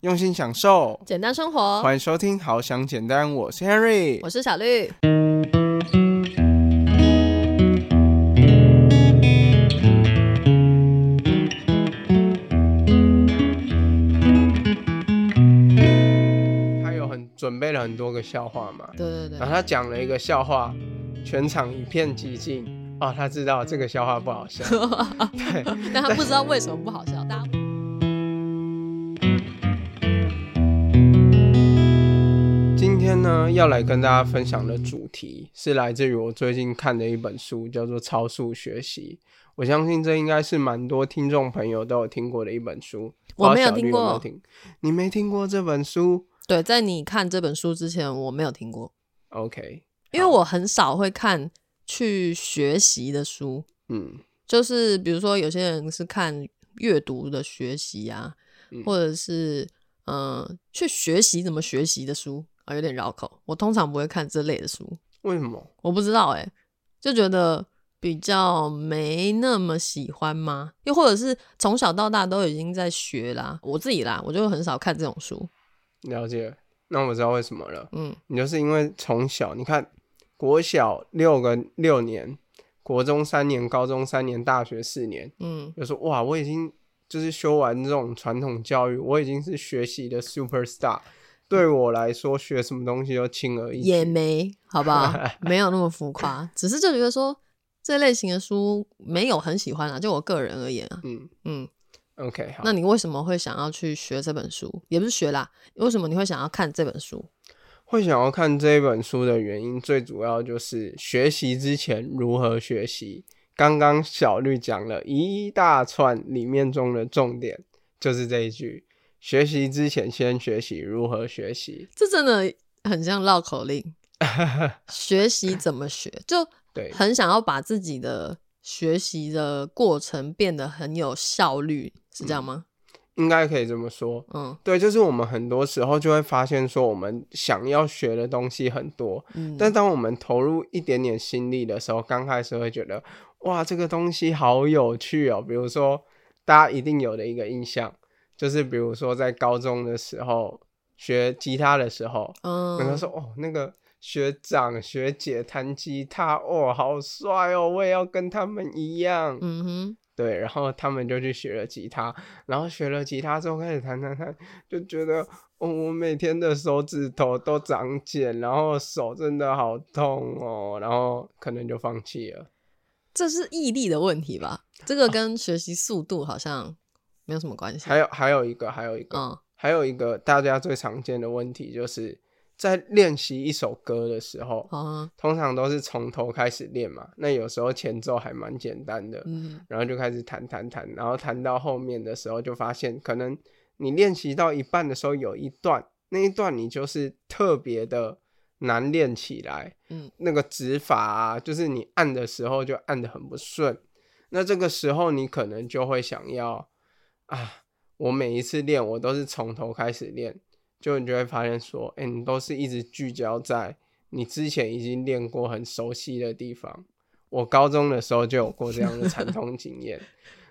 用心享受，简单生活。欢迎收听《好想简单》，我是 Henry，我是小绿。他有很准备了很多个笑话嘛，对对对然后他讲了一个笑话，全场一片寂静。哦，他知道这个笑话不好笑，对，但他不知道为什么不好笑。大呢，要来跟大家分享的主题是来自于我最近看的一本书，叫做《超速学习》。我相信这应该是蛮多听众朋友都有听过的一本书。我没有听过。有没有听，你没听过这本书？对，在你看这本书之前，我没有听过，？OK，因为我很少会看去学习的书，嗯。就是比如说有些人是看阅读的学习啊，嗯。或者是嗯、呃去学习怎么学习的书啊，有点绕口。我通常不会看这类的书，为什么？我不知道哎、就觉得比较没那么喜欢吗？又或者是从小到大都已经在学啦，我自己啦，我就很少看这种书。了解，那我知道为什么了。嗯，你就是因为从小你看国小六个六年，国中三年，高中三年，大学四年，嗯，就说哇，我已经就是修完这种传统教育，我已经是学习的 super star。对我来说，学什么东西都轻而易也举。没好不好？没有那么浮夸，只是就觉得说这类型的书没有很喜欢啊，就我个人而言啊，嗯嗯，，OK，好。那你为什么会想要去学这本书？也不是学啦，为什么你会想要看这本书？会想要看这本书的原因，最主要就是学习之前如何学习。刚刚小绿讲了一大串里面中的重点，就是这一句：学习之前先学习如何学习。这真的很像绕口令。学习怎么学，就对，很想要把自己的学习的过程变得很有效率，是这样吗？应该可以这么说。嗯对，就是我们很多时候就会发现说，我们想要学的东西很多，嗯，但当我们投入一点点心力的时候，刚开始会觉得哇，这个东西好有趣哦。比如说，大家一定有的一个印象，就是比如说在高中的时候学吉他的时候，嗯，人家说哦，那个学长学姐弹吉他，哦，好帅哦，我也要跟他们一样。嗯哼，对，然后他们就去学了吉他，然后学了吉他之后开始弹弹弹，就觉得哦，我每天的手指头都长茧，然后手真的好痛哦，然后可能就放弃了。这是毅力的问题吧？这个跟学习速度好像没有什么关系。还有还有一个，还有一个，嗯还有一个大家最常见的问题，就是在练习一首歌的时候，啊通常都是从头开始练嘛，那有时候前奏还蛮简单的，嗯然后就开始弹弹弹，然后弹到后面的时候，就发现可能你练习到一半的时候，有一段那一段你就是特别的难练起来，嗯，那个指法啊，就是你按的时候就按的很不顺，那这个时候你可能就会想要啊，我每一次练我都是从头开始练，就你就会发现说，哎、你都是一直聚焦在你之前已经练过很熟悉的地方。我高中的时候就有过这样的惨痛经验。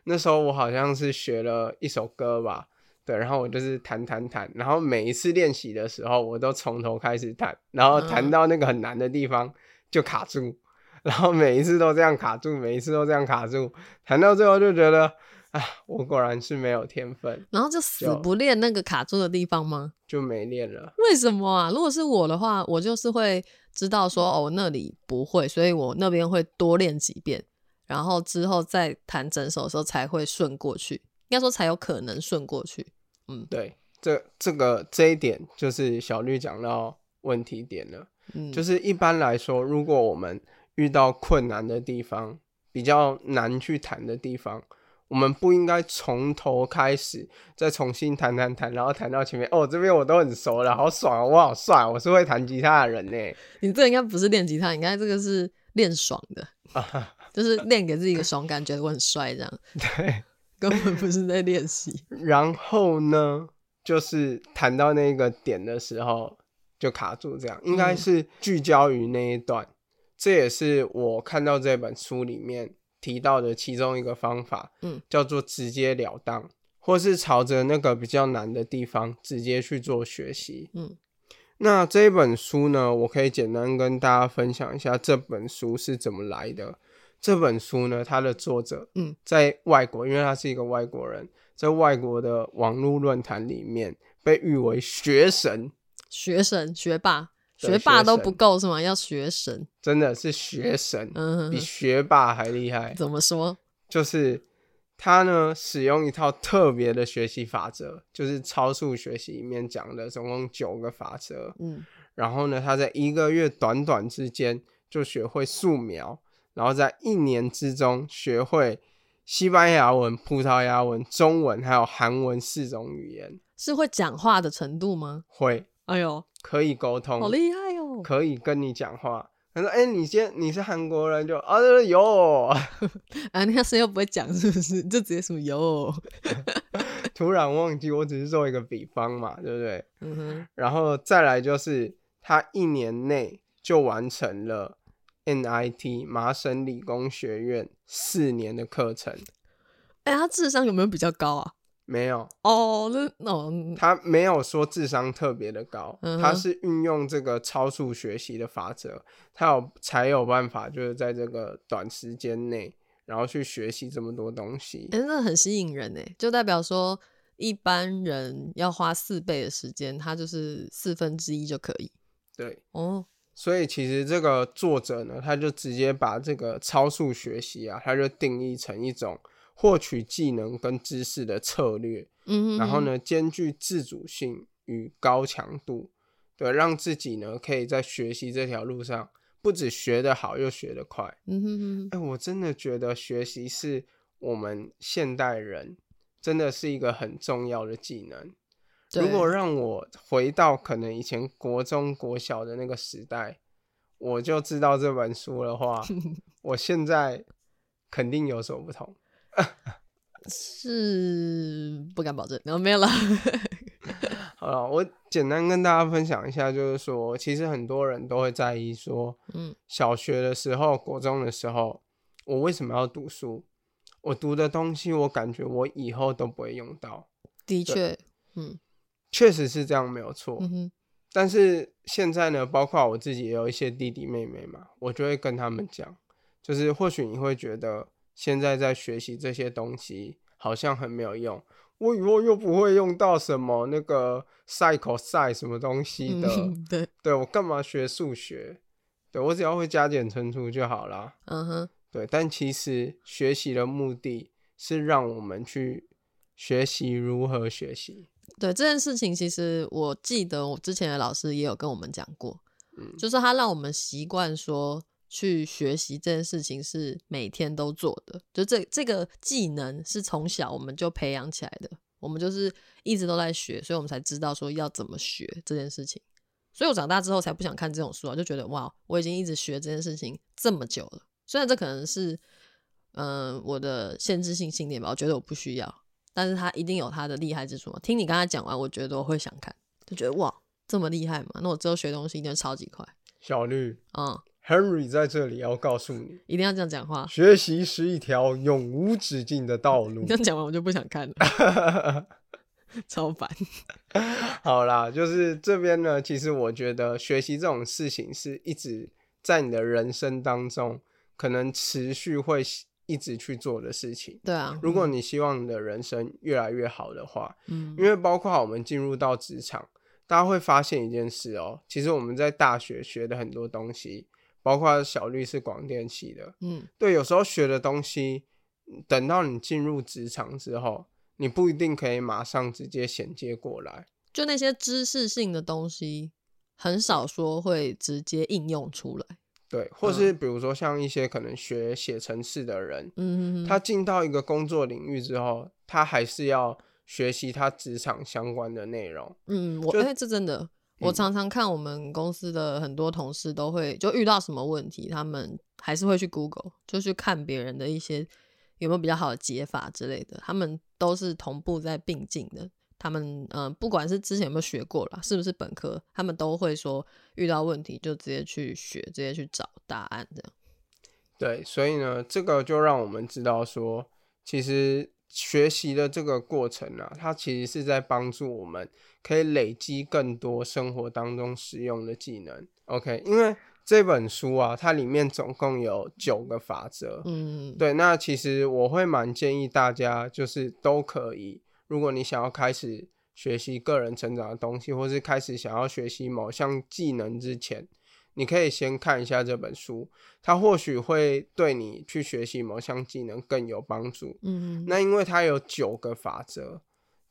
那时候我好像是学了一首歌吧，对，然后我就是弹弹弹，然后每一次练习的时候，我都从头开始弹，然后弹嗯到那个很难的地方就卡住，然后每一次都这样卡住，每一次都这样卡住，弹到最后就觉得啊，我果然是没有天分，然后就死不练那个卡住的地方吗？就没练了。为什么啊？如果是我的话，我就是会知道说哦，那里不会，所以我那边会多练几遍，然后之后再弹整首的时候才会顺过去，应该说才有可能顺过去。嗯对，这这个这一点就是小绿讲到问题点了。嗯，就是一般来说，如果我们遇到困难的地方，比较难去弹的地方，我们不应该从头开始，再重新弹弹弹，然后弹到前面。哦，这边我都很熟了，好爽、哦，我好帅，我是会弹吉他的人呢。你这应该不是练吉他，应该这个是练爽的，就是练给自己一个爽感，觉得我很帅这样，对，根本不是在练习。然后呢，就是弹到那个点的时候就卡住，这样应该嗯是聚焦于那一段。这也是我看到这本书里面提到的其中一个方法，嗯，叫做直截了当，或是朝着那个比较难的地方直接去做学习。嗯，那这本书呢，我可以简单跟大家分享一下这本书是怎么来的。这本书呢，它的作者，嗯，在外国，因为他是一个外国人，在外国的网络论坛里面被誉为学神，学神、学霸、对学霸都不够是吗？要学神。真的是学神，比嗯哼哼，学霸还厉害。怎么说？就是他呢，使用一套特别的学习法则，就是超速学习里面讲的总共九个法则。嗯然后呢，他在一个月短短之间就学会素描，然后在一年之中学会西班牙文、葡萄牙文、中文还有韩文四种语言，是会讲话的程度吗？会哎呦，可以沟通，好厉害哦！可以跟你讲话。他说：“哎、你先你是韩国人就啊有。”啊，那声又不会讲，是不是？就直接说有。突然忘记，我只是做一个比方嘛，对不对？嗯哼，然后再来就是他一年内就完成了 NIT 麻省理工学院四年的课程，哎、他智商有没有比较高啊？没有，哦，那哦，嗯他没有说智商特别的高，嗯他是运用这个超速学习的法则，他有才有办法，就是在这个短时间内，然后去学习这么多东西。哎、那很吸引人哎，就代表说一般人要花四倍的时间，他就是四分之一就可以。对，哦，所以其实这个作者呢，他就直接把这个超速学习啊，他就定义成一种获取技能跟知识的策略，嗯哼然后？呢，兼具自主性与高强度，对，让自己呢可以在学习这条路上，不止学得好，又学得快。嗯哼哼哎、我真的觉得学习是我们现代人真的是一个很重要的技能。如果让我回到可能以前国中、国小的那个时代，我就知道这本书的话，我现在肯定有所不同。是不敢保证，然后没有了。好了，我简单跟大家分享一下，就是说，其实很多人都会在意说，嗯，小学的时候、国中的时候，我为什么要读书？我读的东西，我感觉我以后都不会用到。的确，嗯确实是这样，没有错。嗯，但是现在呢，包括我自己也有一些弟弟妹妹嘛，我就会跟他们讲，就是或许你会觉得现在在学习这些东西好像很没有用，我以后又不会用到什么那个 cycle 赛什么东西的，嗯对，对我干嘛学数学？对我只要会加减乘除就好啦。嗯哼，对，但其实学习的目的是让我们去学习如何学习。对这件事情，其实我记得我之前的老师也有跟我们讲过，嗯就是他让我们习惯说去学习这件事情是每天都做的，就这这个技能是从小我们就培养起来的，我们就是一直都在学，所以我们才知道说要怎么学这件事情。所以我长大之后才不想看这种书啊，就觉得哇，我已经一直学这件事情这么久了。虽然这可能是嗯、呃我的限制性信念吧，我觉得我不需要，但是他一定有他的厉害之处嘛。听你刚才讲完，我觉得我会想看，就觉得哇，这么厉害嘛，那我之后学东西一定超级快。小绿嗯，Henry 在这里要告诉你，一定要这样讲话。学习是一条永无止境的道路你这。样讲完，我就不想看了，超烦。好啦，就是这边呢，其实我觉得学习这种事情是一直在你的人生当中，可能持续会一直去做的事情。对啊，如果你希望你的人生越来越好的话，嗯因为包括我们进入到职场，大家会发现一件事哦，其实我们在大学学的很多东西，包括小绿是广电系的，嗯对，有时候学的东西，等到你进入职场之后，你不一定可以马上直接衔接过来。就那些知识性的东西，很少说会直接应用出来。对，或是比如说像一些可能学写程式的人，嗯，他进到一个工作领域之后，他还是要学习他职场相关的内容。嗯，我就哎、这真的，我嗯常常看我们公司的很多同事都会就遇到什么问题，他们还是会去 Google，就去看别人的一些有没有比较好的解法之类的，他们都是同步在并进的。他们嗯、呃不管是之前有没有学过啦，是不是本科，他们都会说遇到问题就直接去学，直接去找答案这样。对，所以呢，这个就让我们知道说，其实学习的这个过程啊，它其实是在帮助我们可以累积更多生活当中实用的技能。OK，因为这本书啊，它里面总共有九个法则。嗯，对，那其实我会蛮建议大家，就是都可以，如果你想要开始学习个人成长的东西，或是开始想要学习某项技能之前。你可以先看一下这本书，它或许会对你去学习某项技能更有帮助。嗯，那因为它有九个法则，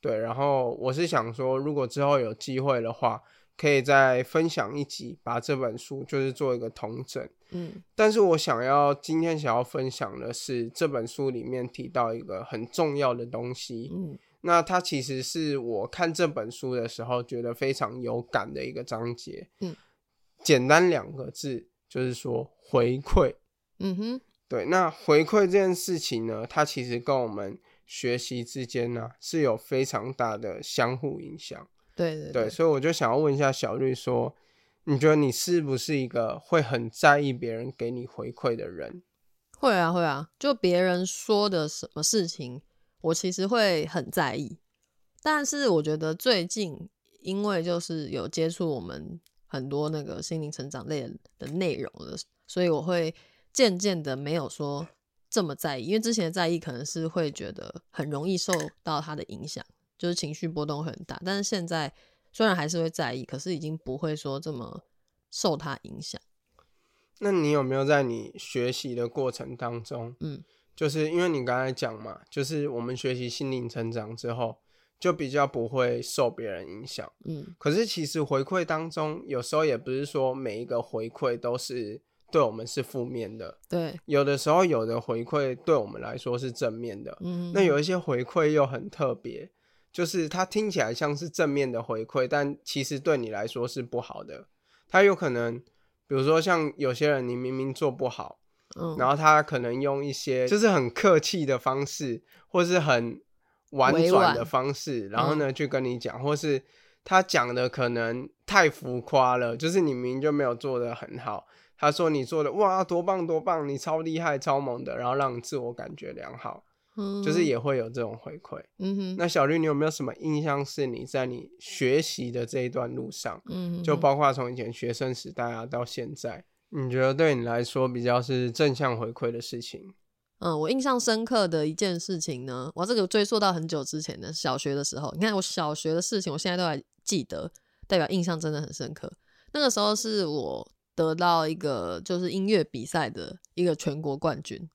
对。然后我是想说，如果之后有机会的话，可以再分享一集，把这本书就是做一个统整。嗯，但是我想要今天想要分享的是这本书里面提到一个很重要的东西。嗯，那它其实是我看这本书的时候觉得非常有感的一个章节。嗯。简单两个字，就是说回馈。嗯哼，对。那回馈这件事情呢，它其实跟我们学习之间呢是有非常大的相互影响。对对对。所以我就想要问一下小绿说，你觉得你是不是一个会很在意别人给你回馈的人？会啊会啊，就别人说的什么事情，我其实会很在意。但是我觉得最近，因为就是有接触我们。很多那个心灵成长类的内容了，所以我会渐渐的没有说这么在意，因为之前的在意可能是会觉得很容易受到他的影响，就是情绪波动很大。但是现在虽然还是会在意，可是已经不会说这么受他影响。那你有没有在你学习的过程当中，嗯，就是因为你刚才讲嘛，就是我们学习心灵成长之后。就比较不会受别人影响，嗯。可是其实回馈当中，有时候也不是说每一个回馈都是对我们是负面的，对。有的时候有的回馈对我们来说是正面的，嗯。那有一些回馈又很特别，就是它听起来像是正面的回馈，但其实对你来说是不好的。它有可能，比如说像有些人，你明明做不好，嗯，然后他可能用一些就是很客气的方式，或是很。婉转的方式，然后呢，去跟你讲，或是他讲的可能太浮夸了，就是你明明就没有做的很好。他说你做的哇，多棒多棒，你超厉害超猛的，然后让你自我感觉良好，就是也会有这种回馈。嗯哼，那小绿，你有没有什么印象是你在你学习的这一段路上，嗯，就包括从以前学生时代啊到现在，你觉得对你来说比较是正向回馈的事情？嗯，我印象深刻的一件事情呢，我这个追溯到很久之前的小学的时候。你看，我小学的事情，我现在都还记得，代表印象真的很深刻。那个时候是我得到一个就是音乐比赛的一个全国冠军，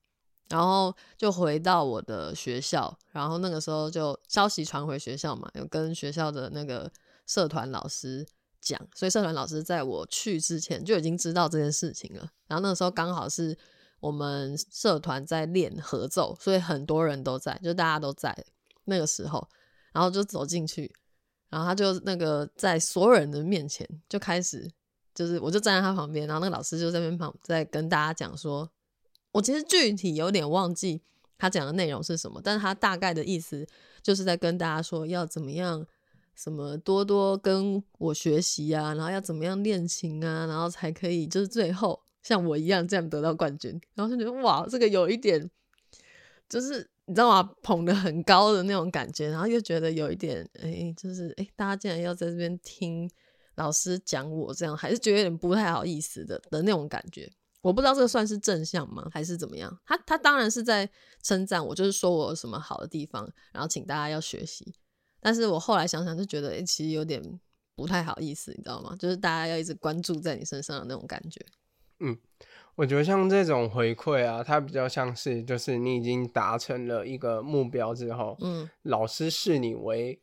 然后就回到我的学校，然后那个时候就消息传回学校嘛，有跟学校的那个社团老师讲，所以社团老师在我去之前就已经知道这件事情了。然后那个时候刚好是。我们社团在练合奏，所以很多人都在，就大家都在那个时候，然后就走进去，然后他就那个在所有人的面前就开始，就是我就站在他旁边，然后那个老师就在边旁在跟大家讲说，我其实具体有点忘记他讲的内容是什么，但是他大概的意思就是在跟大家说要怎么样，什么多多跟我学习啊，然后要怎么样练琴啊，然后才可以就是最后。像我一样这样得到冠军，然后就觉得哇，这个有一点，就是你知道吗？捧得很高的那种感觉，然后又觉得有一点，哎，就是哎，大家竟然要在这边听老师讲我这样，还是觉得有点不太好意思的的那种感觉。我不知道这个算是正向吗，还是怎么样？他他当然是在称赞我，就是说我有什么好的地方，然后请大家要学习。但是我后来想想就觉得，哎，其实有点不太好意思，你知道吗？就是大家要一直关注在你身上的那种感觉。嗯，我觉得像这种回馈啊，它比较像是就是你已经达成了一个目标之后，嗯，老师视你为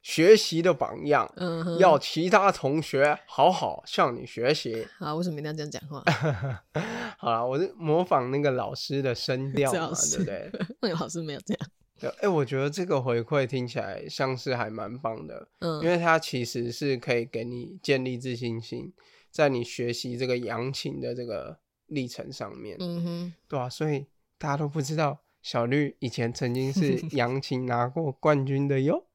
学习的榜样，嗯，要其他同学好好向你学习。啊，为什么一定要这样讲话？好了，我是模仿那个老师的声 调嘛，对不对？那个老师没有这样。对，哎，我觉得这个回馈听起来像是还蛮棒的，嗯，因为它其实是可以给你建立自信心。在你学习这个扬琴的这个历程上面，嗯哼，对啊，所以大家都不知道小绿以前曾经是 扬琴拿过冠军的哟。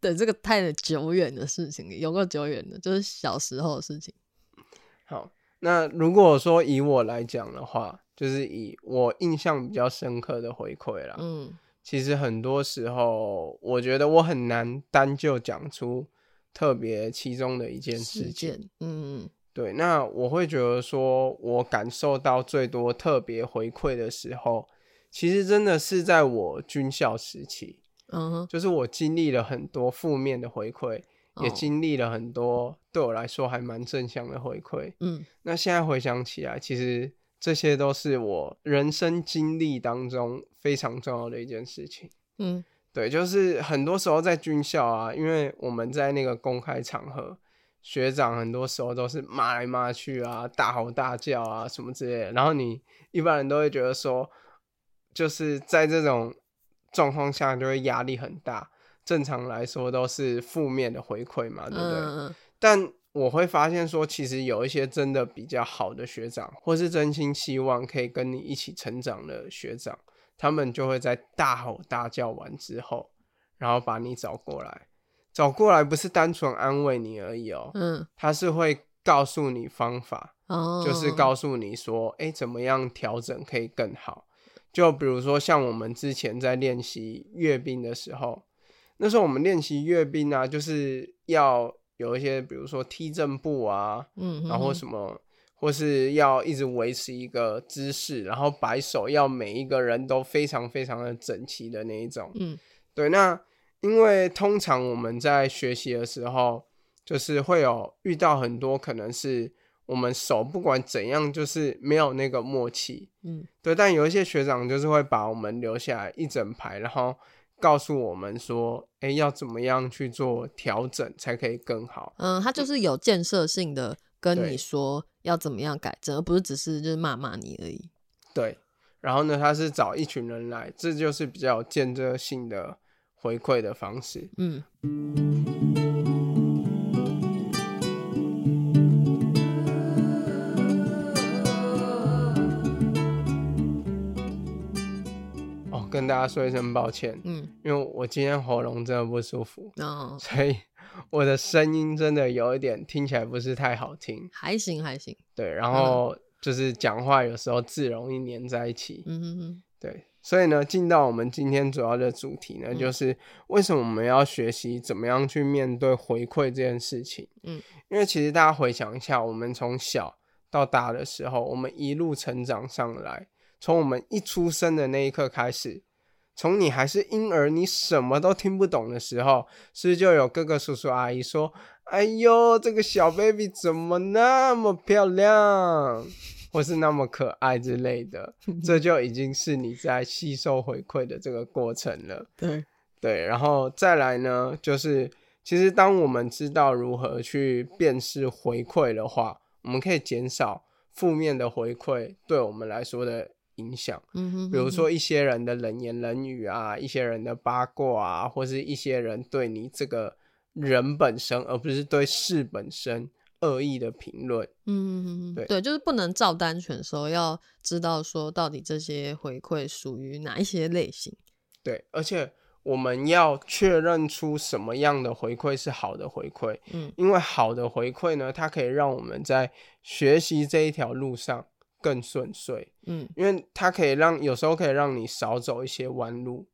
对，这个太久远的事情，有个久远的，就是小时候的事情。好，那如果说以我来讲的话，就是以我印象比较深刻的回馈啦，嗯，其实很多时候，我觉得我很难单就讲出特别其中的一件事件，嗯对，那我会觉得说，我感受到最多特别回馈的时候，其实真的是在我军校时期，嗯哼，就是我经历了很多负面的回馈，也哦经历了很多对我来说还蛮正向的回馈。嗯那现在回想起来，其实这些都是我人生经历当中非常重要的一件事情。嗯对，就是很多时候在军校啊，因为我们在那个公开场合，学长很多时候都是骂来骂去啊，大吼大叫啊什么之类的，然后你一般人都会觉得说，就是在这种状况下就会压力很大。正常来说都是负面的回馈嘛，对不对？嗯但我会发现说，其实有一些真的比较好的学长，或是真心希望可以跟你一起成长的学长，他们就会在大吼大叫完之后，然后把你找过来。找过来不是单纯安慰你而已哦，嗯他是会告诉你方法，哦，就是告诉你说，哎、怎么样调整可以更好。就比如说像我们之前在练习阅兵的时候，那时候我们练习阅兵啊，就是要有一些，比如说踢正步啊，嗯，然后什么，或是要一直维持一个姿势，然后摆手要每一个人都非常非常的整齐的那一种。嗯对，那因为通常我们在学习的时候，就是会有遇到很多可能是我们手不管怎样，就是没有那个默契。嗯对，但有一些学长就是会把我们留下来一整排，然后告诉我们说，哎，要怎么样去做调整才可以更好。嗯，他就是有建设性的跟你说要怎么样改正，而不是只是就是骂骂你而已。对，然后呢，他是找一群人来，这就是比较有建设性的回馈的方式。嗯哦，跟大家说一声抱歉，嗯，因为我今天喉咙真的不舒服，哦所以我的声音真的有一点听起来不是太好听。还行还行。对，然后就是讲话有时候字容易粘在一起。嗯哼哼，对，所以呢，进到我们今天主要的主题呢，嗯就是为什么我们要学习怎么样去面对回馈这件事情。嗯，因为其实大家回想一下，我们从小到大的时候，我们一路成长上来，从我们一出生的那一刻开始，从你还是婴儿，你什么都听不懂的时候，是不是就有哥哥叔叔阿姨说：“哎呦，这个小 baby 怎么那么漂亮？”或是那么可爱之类的，这就已经是你在吸收回馈的这个过程了。对，对，然后再来呢，就是其实当我们知道如何去辨识回馈的话，我们可以减少负面的回馈对我们来说的影响。嗯哼哼，比如说一些人的冷言冷语啊，一些人的八卦啊，或是一些人对你这个人本身，而不是对事本身恶意的评论。嗯，对对，就是不能照单全收，要知道说到底这些回馈属于哪一些类型。对，而且我们要确认出什么样的回馈是好的回馈，嗯因为好的回馈呢，它可以让我们在学习这一条路上更顺遂，嗯因为它可以让有时候可以让你少走一些弯路。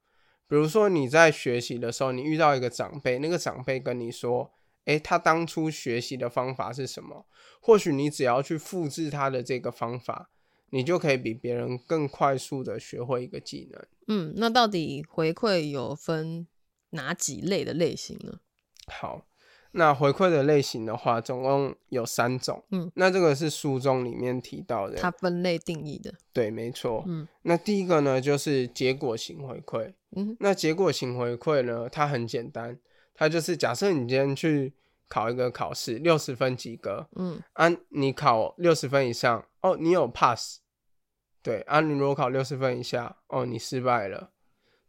比如说你在学习的时候，你遇到一个长辈，那个长辈跟你说，诶，他当初学习的方法是什么？或许你只要去复制他的这个方法，你就可以比别人更快速的学会一个技能。嗯，那到底回馈有分哪几类的类型呢？好，那回馈的类型的话，总共有三种。嗯，那这个是书中里面提到的。它分类定义的。对，没错。嗯那第一个呢，就是结果型回馈。嗯那结果型回馈呢，它很简单，它就是假设你今天去考一个考试，六十分及格，嗯啊，你考六十分以上，哦，你有 pass，对，啊，你如果考六十分以下，哦，你失败了，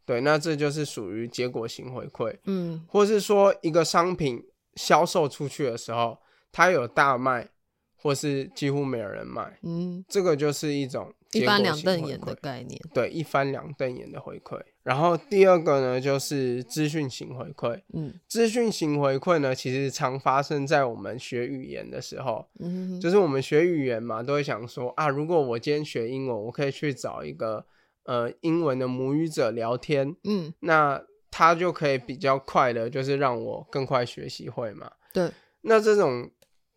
对，那这就是属于结果型回馈。嗯或是说一个商品销售出去的时候，它有大卖，或是几乎没有人买，嗯，这个就是一种一翻两瞪眼的概念。对，一翻两瞪眼的回馈。然后第二个呢，就是资讯型回馈。嗯。资讯型回馈呢，其实常发生在我们学语言的时候，嗯就是我们学语言嘛，都会想说啊，如果我今天学英文，我可以去找一个呃英文的母语者聊天，嗯，那他就可以比较快的，就是让我更快学习会嘛。对，那这种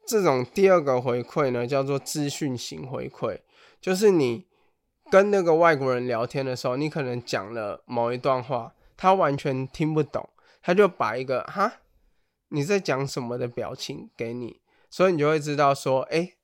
这种第二个回馈呢，叫做资讯型回馈，就是你跟那个外国人聊天的时候，你可能讲了某一段话，他完全听不懂，他就把一个哈你在讲什么的表情给你，所以你就会知道说，哎、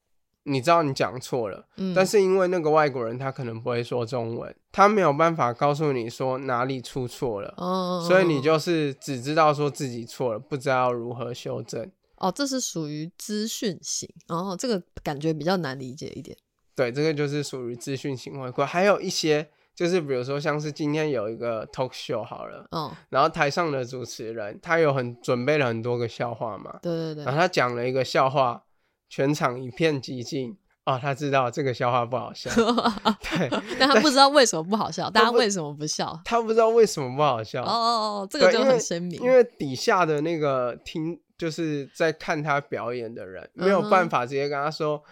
你知道你讲错了。嗯，但是因为那个外国人他可能不会说中文，他没有办法告诉你说哪里出错了，哦，所以你就是只知道说自己错了，不知道如何修正。哦，这是属于资讯型，哦，这个感觉比较难理解一点。对，这个就是属于资讯型回馈。还有一些就是比如说像是今天有一个 talk show 好了，哦，然后台上的主持人他有很准备了很多个笑话嘛，对对对然后，他讲了一个笑话，全场一片寂静。哦，他知道这个笑话不好笑，对但他不知道为什么不好笑，大家为什么不笑？他不知道为什么不好笑。哦哦哦，这个就很鲜明。因为底下的那个听就是在看他表演的人，没有办法直接跟他说：“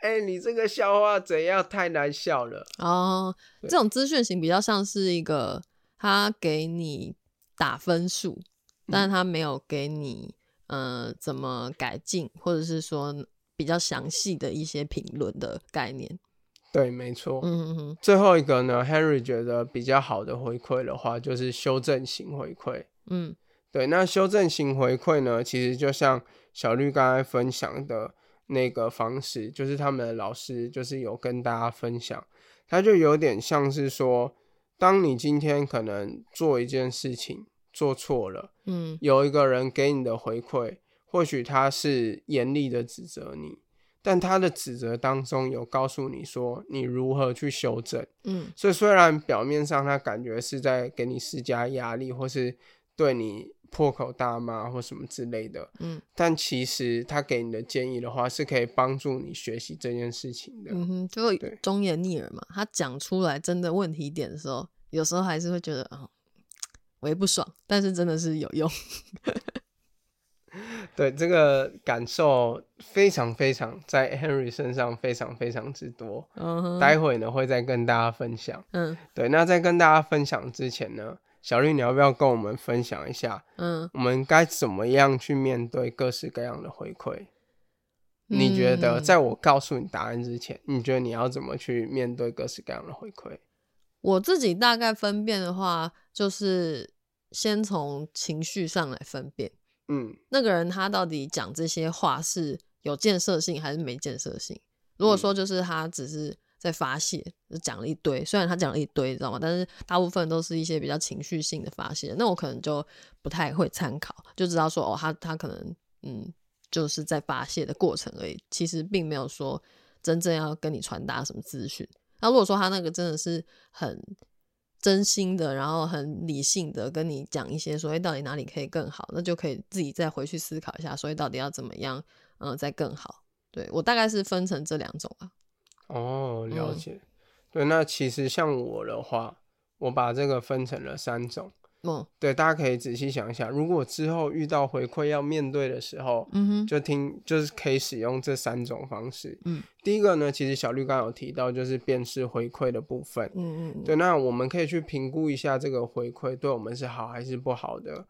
哎、你这个笑话怎样？太难笑了。哦，这种资讯型比较像是一个他给你打分数，但是他没有给你呃怎么改进，或者是说比较详细的一些评论的概念。”对，没错。嗯嗯嗯，最后一个呢，Henry 觉得比较好的回馈的话，就是修正型回馈。嗯对，那修正型回馈呢，其实就像小绿刚才分享的那个方式，就是他们的老师就是有跟大家分享，他就有点像是说，当你今天可能做一件事情做错了，嗯有一个人给你的回馈，或许他是严厉的指责你，但他的指责当中有告诉你说你如何去修正。嗯所以虽然表面上他感觉是在给你施加压力，或是对你破口大骂或什么之类的，嗯但其实他给你的建议的话，是可以帮助你学习这件事情的。嗯哼，就忠言逆耳嘛。他讲出来真的问题点的时候，有时候还是会觉得啊、我也不爽，但是真的是有用。对这个感受非常非常在 Henry 身上非常非常之多。待会呢会再跟大家分享。嗯对，那在跟大家分享之前呢，小绿你要不要跟我们分享一下，嗯，我们该怎么样去面对各式各样的回馈？你觉得，嗯在我告诉你答案之前，你觉得你要怎么去面对各式各样的回馈？我自己大概分辨的话，就是先从情绪上来分辨，嗯那个人他到底讲这些话是有建设性还是没建设性。如果说就是他只是在发泄，就讲了一堆，虽然他讲了一堆，你知道吗？但是大部分都是一些比较情绪性的发泄，那我可能就不太会参考，就知道说哦，他他可能嗯就是在发泄的过程而已，其实并没有说真正要跟你传达什么资讯。那如果说他那个真的是很真心的，然后很理性的跟你讲一些，所以到底哪里可以更好，那就可以自己再回去思考一下，所以到底要怎么样，嗯、再更好。对我大概是分成这两种啊。哦，了嗯解。对，那其实像我的话，我把这个分成了三种。嗯对，大家可以仔细想一想，如果之后遇到回馈要面对的时候，嗯哼，就听就是可以使用这三种方式。嗯，第一个呢，其实小绿刚刚有提到，就是辨识回馈的部分。嗯嗯对，那我们可以去评估一下这个回馈对我们是好还是不好的。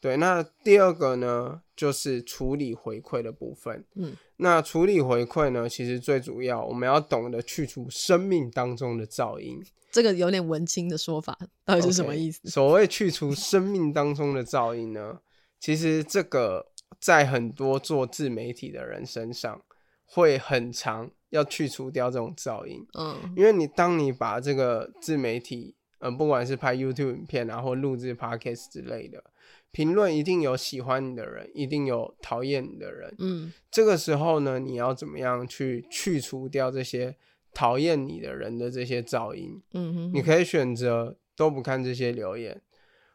对，那第二个呢，就是处理回馈的部分。嗯，那处理回馈呢，其实最主要我们要懂得去除生命当中的噪音。这个有点文青的说法，到底是什么意思？所谓去除生命当中的噪音呢，其实这个在很多做自媒体的人身上会很长，要去除掉这种噪音。嗯因为你当你把这个自媒体，呃，不管是拍 YouTube 影片啊，或录制 Podcast 之类的，评论一定有喜欢你的人，一定有讨厌你的人。嗯这个时候呢，你要怎么样去去除掉这些讨厌你的人的这些噪音？嗯哼，你可以选择都不看这些留言，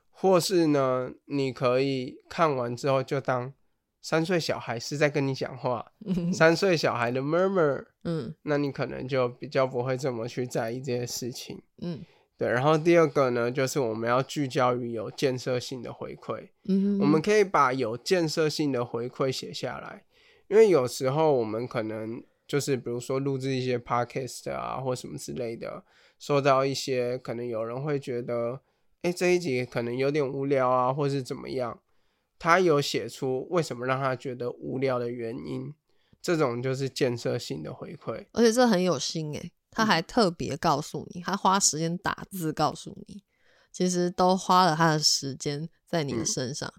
或是呢，你可以看完之后就当三岁小孩是在跟你讲话，嗯三岁小孩的 murmur，嗯那你可能就比较不会这么去在意这些事情。嗯对，然后第二个呢，就是我们要聚焦于有建设性的回馈。嗯哼，我们可以把有建设性的回馈写下来，因为有时候我们可能就是比如说录制一些 podcast 啊或什么之类的，收到一些可能有人会觉得，哎，这一集可能有点无聊啊，或是怎么样，他有写出为什么让他觉得无聊的原因，这种就是建设性的回馈。而且这很有心诶，他还特别告诉你，他花时间打字告诉你，其实都花了他的时间在你的身上。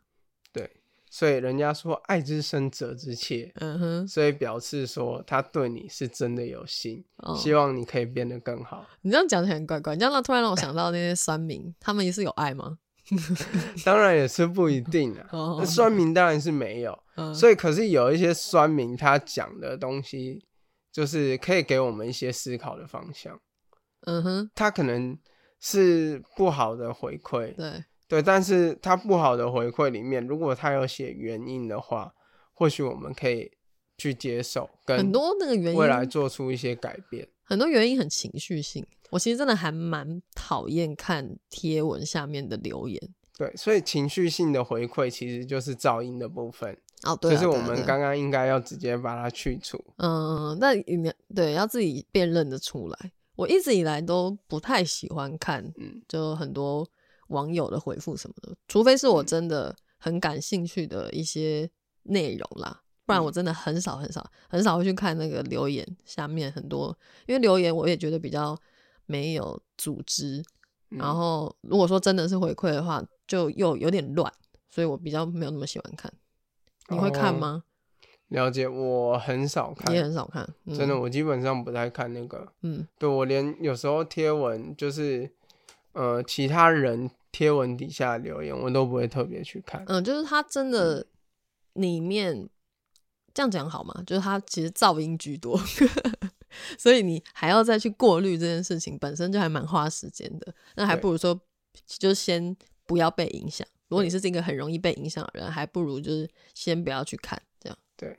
对，所以人家说爱之深责之切，嗯哼，所以表示说他对你是真的有心，哦希望你可以变得更好。你这样讲起来很怪怪，你这样让突然让我想到那些酸民，他们也是有爱吗？当然也是不一定啊，酸民当然是没有，嗯，所以可是有一些酸民他讲的东西，就是可以给我们一些思考的方向。嗯哼，他可能是不好的回馈，对，对，但是他不好的回馈里面，如果他有写原因的话，或许我们可以去接受，跟很多那个原因，未来做出一些改变。很多原因很情绪性。我其实真的还蛮讨厌看贴文下面的留言。对，所以情绪性的回馈其实就是噪音的部分，哦，对啊，就是我们刚刚应该要直接把它去除。嗯，那你对要自己辨认的出来。我一直以来都不太喜欢看，嗯就很多网友的回复什么的，除非是我嗯真的很感兴趣的一些内容啦，不然我嗯真的很少很少很少会去看那个留言下面很多，因为留言我也觉得比较没有组织，嗯然后如果说真的是回馈的话，就又有点乱，所以我比较没有那么喜欢看。你会看哦吗？了解，我很少看你也，很少看，嗯、真的，，我基本上不太看那个。嗯对我连有时候贴文就是，呃，其他人贴文底下留言，我都不会特别去看。嗯，就是它真的里面这样讲好吗？就是它其实噪音居多，所以你还要再去过滤这件事情，本身就还蛮花时间的。那还不如说，就先不要被影响。如果你是这个很容易被影响的人，还不如就是先不要去看这样。对，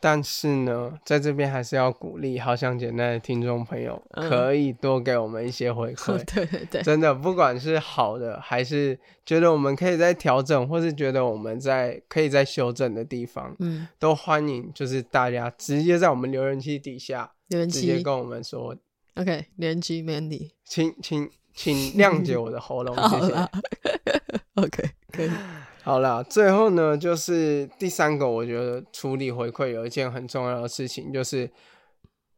但是呢，在这边还是要鼓励好想简单的听众朋友，嗯可以多给我们一些回馈。对对对，真的，不管是好的，还是觉得我们可以再调整，或是觉得我们在可以在修正的地方，嗯，都欢迎，就是大家直接在我们留言区底下留言区直接跟我们说，，OK，留言区 Mandy，。请请请谅解我的喉咙，谢谢。OK，可以。好了，最后呢，就是第三个，我觉得处理回馈有一件很重要的事情，就是，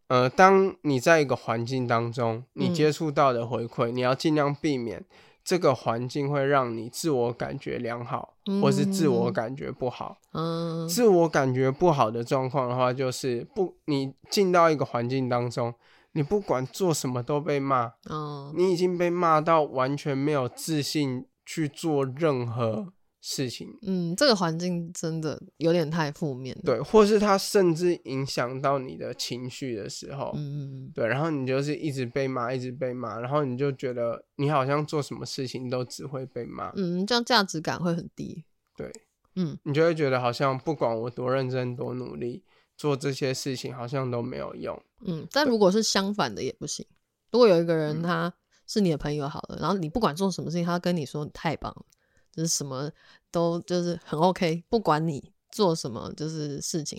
呃，当你在一个环境当中，你嗯接触到的回馈，你要尽量避免这个环境会让你自我感觉良好，或是自我嗯感觉不好。嗯自我感觉不好的状况的话，就是不，你进到一个环境当中，你不管做什么都被骂，哦，你已经被骂到完全没有自信去做任何事情，嗯，这个环境真的有点太负面了。对，或是他甚至影响到你的情绪的时候，嗯嗯，对，然后你就是一直被骂，一直被骂，然后你就觉得你好像做什么事情都只会被骂，嗯，这样价值感会很低。对，嗯你就会觉得好像不管我多认真多努力做这些事情，好像都没有用。嗯，但如果是相反的也不行。如果有一个人嗯他是你的朋友好了，然后你不管做什么事情，他跟你说你太棒了，就是什么都就是很 OK，不管你做什么就是事情，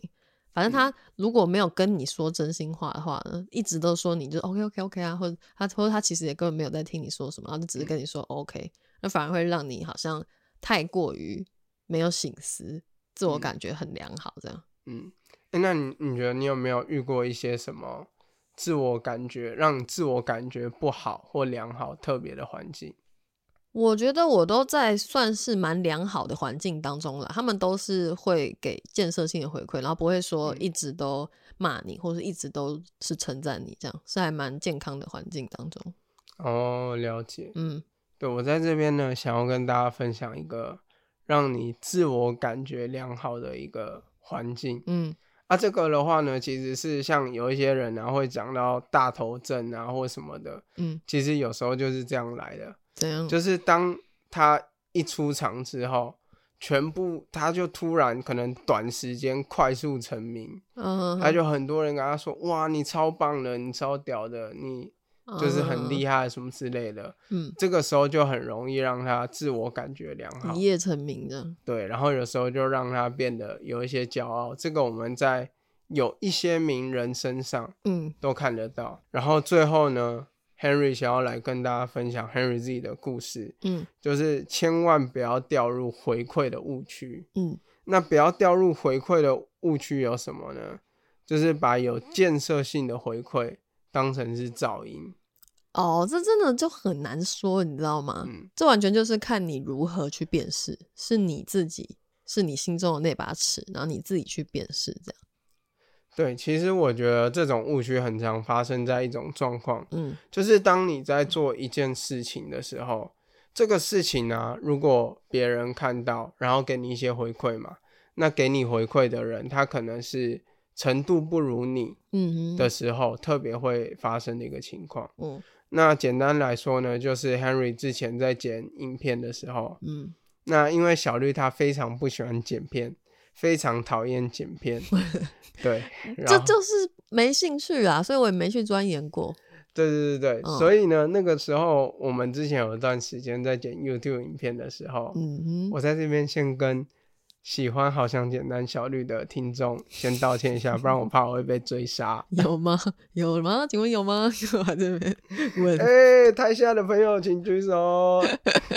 反正他如果没有跟你说真心话的话呢，一直都说你就 OK OK OK 啊，或者他或者他其实也根本没有在听你说什么，然后就只是跟你说 OK，那反而会让你好像太过于没有醒思，自我嗯。感觉很良好这样。嗯，诶那你你觉得你有没有遇过一些什么自我感觉让自我感觉不好或良好特别的环境？我觉得我都在算是蛮良好的环境当中了，他们都是会给建设性的回馈，然后不会说嗯一直都骂你，或者一直都是称赞你，这样是还蛮健康的环境当中。哦，了解。嗯对我在这边呢，想要跟大家分享一个让你自我感觉良好的一个环境。嗯啊，这个的话呢，其实是像有一些人啊会讲到大头症啊或什么的，嗯，其实有时候就是这样来的。怎样？就是当他一出场之后，全部他就突然可能短时间快速成名，嗯，他就很多人跟他说：“哇，你超棒的，你超屌的，你就是很厉害什么之类的。嗯，这个时候就很容易让他自我感觉良好一，夜成名的。对，然后有时候就让他变得有一些骄傲。这个我们在有一些名人身上嗯都看得到。然后最后呢，Henry 想要来跟大家分享 Henry 自己的故事，嗯就是千万不要掉入回馈的误区。嗯那不要掉入回馈的误区有什么呢？就是把有建设性的回馈当成是噪音。哦，这真的就很难说，你知道吗？嗯这完全就是看你如何去辨识，是你自己，是你心中的那把尺，然后你自己去辨识，这样。对，其实我觉得这种误区很常发生在一种状况，嗯就是当你在做一件事情的时候，这个事情呢、如果别人看到，然后给你一些回馈嘛，那给你回馈的人，他可能是程度不如你嗯哼的时候，特别会发生的一个情况。嗯那简单来说呢，就是 Henry 之前在剪影片的时候，嗯。那因为小绿他非常不喜欢剪片，非常讨厌剪片，对，这就是没兴趣啊，所以我也没去钻研过。对对对对，嗯。所以呢，那个时候我们之前有一段时间在剪 YouTube 影片的时候，嗯哼，我在这边先跟喜欢好想简单小绿的听众先道歉一下，不然我怕我会被追杀。有吗？有吗？请问有吗？有啊这边问。哎、台下的朋友请举手。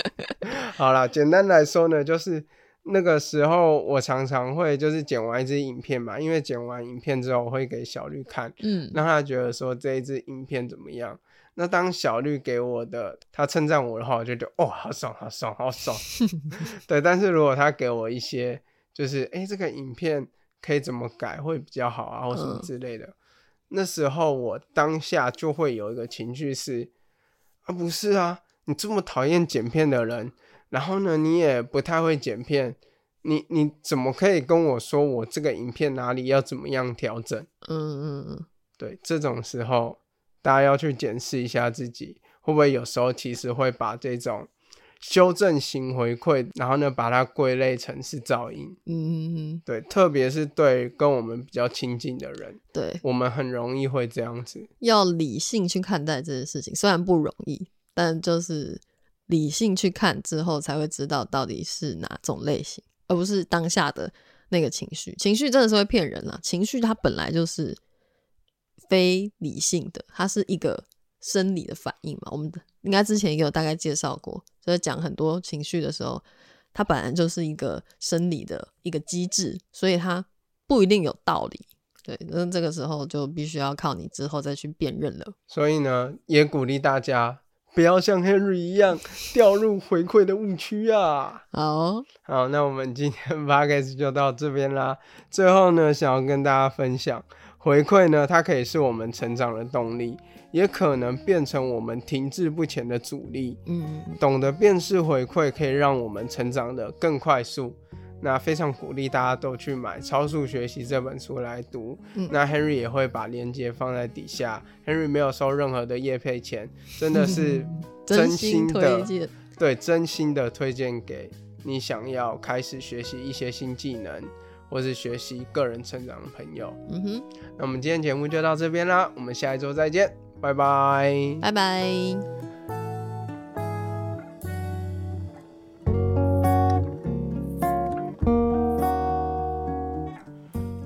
好啦，简单来说呢，就是那个时候我常常会就是剪完一支影片嘛，因为剪完影片之后我会给小绿看，嗯让他觉得说这一支影片怎么样。那当小绿给我的他称赞我的话，我就觉得哦，好爽，好爽，好爽。对，但是如果他给我一些就是哎、诶这个影片可以怎么改会比较好啊，或什么嗯之类的，那时候我当下就会有一个情绪是啊，不是啊，你这么讨厌剪片的人，然后呢，你也不太会剪片。你你怎么可以跟我说我这个影片哪里要怎么样调整？嗯嗯嗯，对，这种时候大家要去检视一下自己，会不会有时候其实会把这种修正型回馈，然后呢把它归类成是噪音。嗯嗯嗯，对，特别是对跟我们比较亲近的人，对，我们很容易会这样子。要理性去看待这件事情，虽然不容易，但就是理性去看之后，才会知道到底是哪种类型，而不是当下的那个情绪。情绪真的是会骗人啦，情绪它本来就是非理性的，它是一个生理的反应嘛。我们应该之前也有大概介绍过，就是讲很多情绪的时候，它本来就是一个生理的一个机制，所以它不一定有道理。对，那这个时候就必须要靠你之后再去辨认了。所以呢，也鼓励大家不要像 Henry 一样掉入回馈的误区啊。好，好，那我们今天 podcast 就到这边啦。最后呢，想要跟大家分享，回馈呢，它可以是我们成长的动力，也可能变成我们停滞不前的阻力。嗯，懂得辨识回馈，可以让我们成长的更快速。那非常鼓励大家都去买《超速学习》这本书来读。嗯那 Henry 也会把链接放在底下。Henry 没有收任何的业配钱，真的是 真心心的推荐。对，真心的推荐给你想要开始学习一些新技能，或是学习个人成长的朋友。嗯哼，那我们今天节目就到这边啦，我们下一周再见，拜拜。拜拜。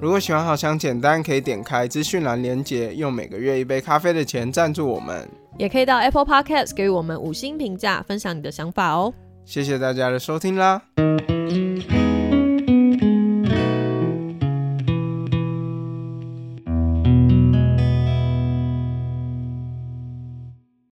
如果喜欢好想简单，可以点开资讯栏连结，用每个月一杯咖啡的钱赞助我们。也可以到 Apple Podcast 给予我们五星评价，分享你的想法哦。谢谢大家的收听啦。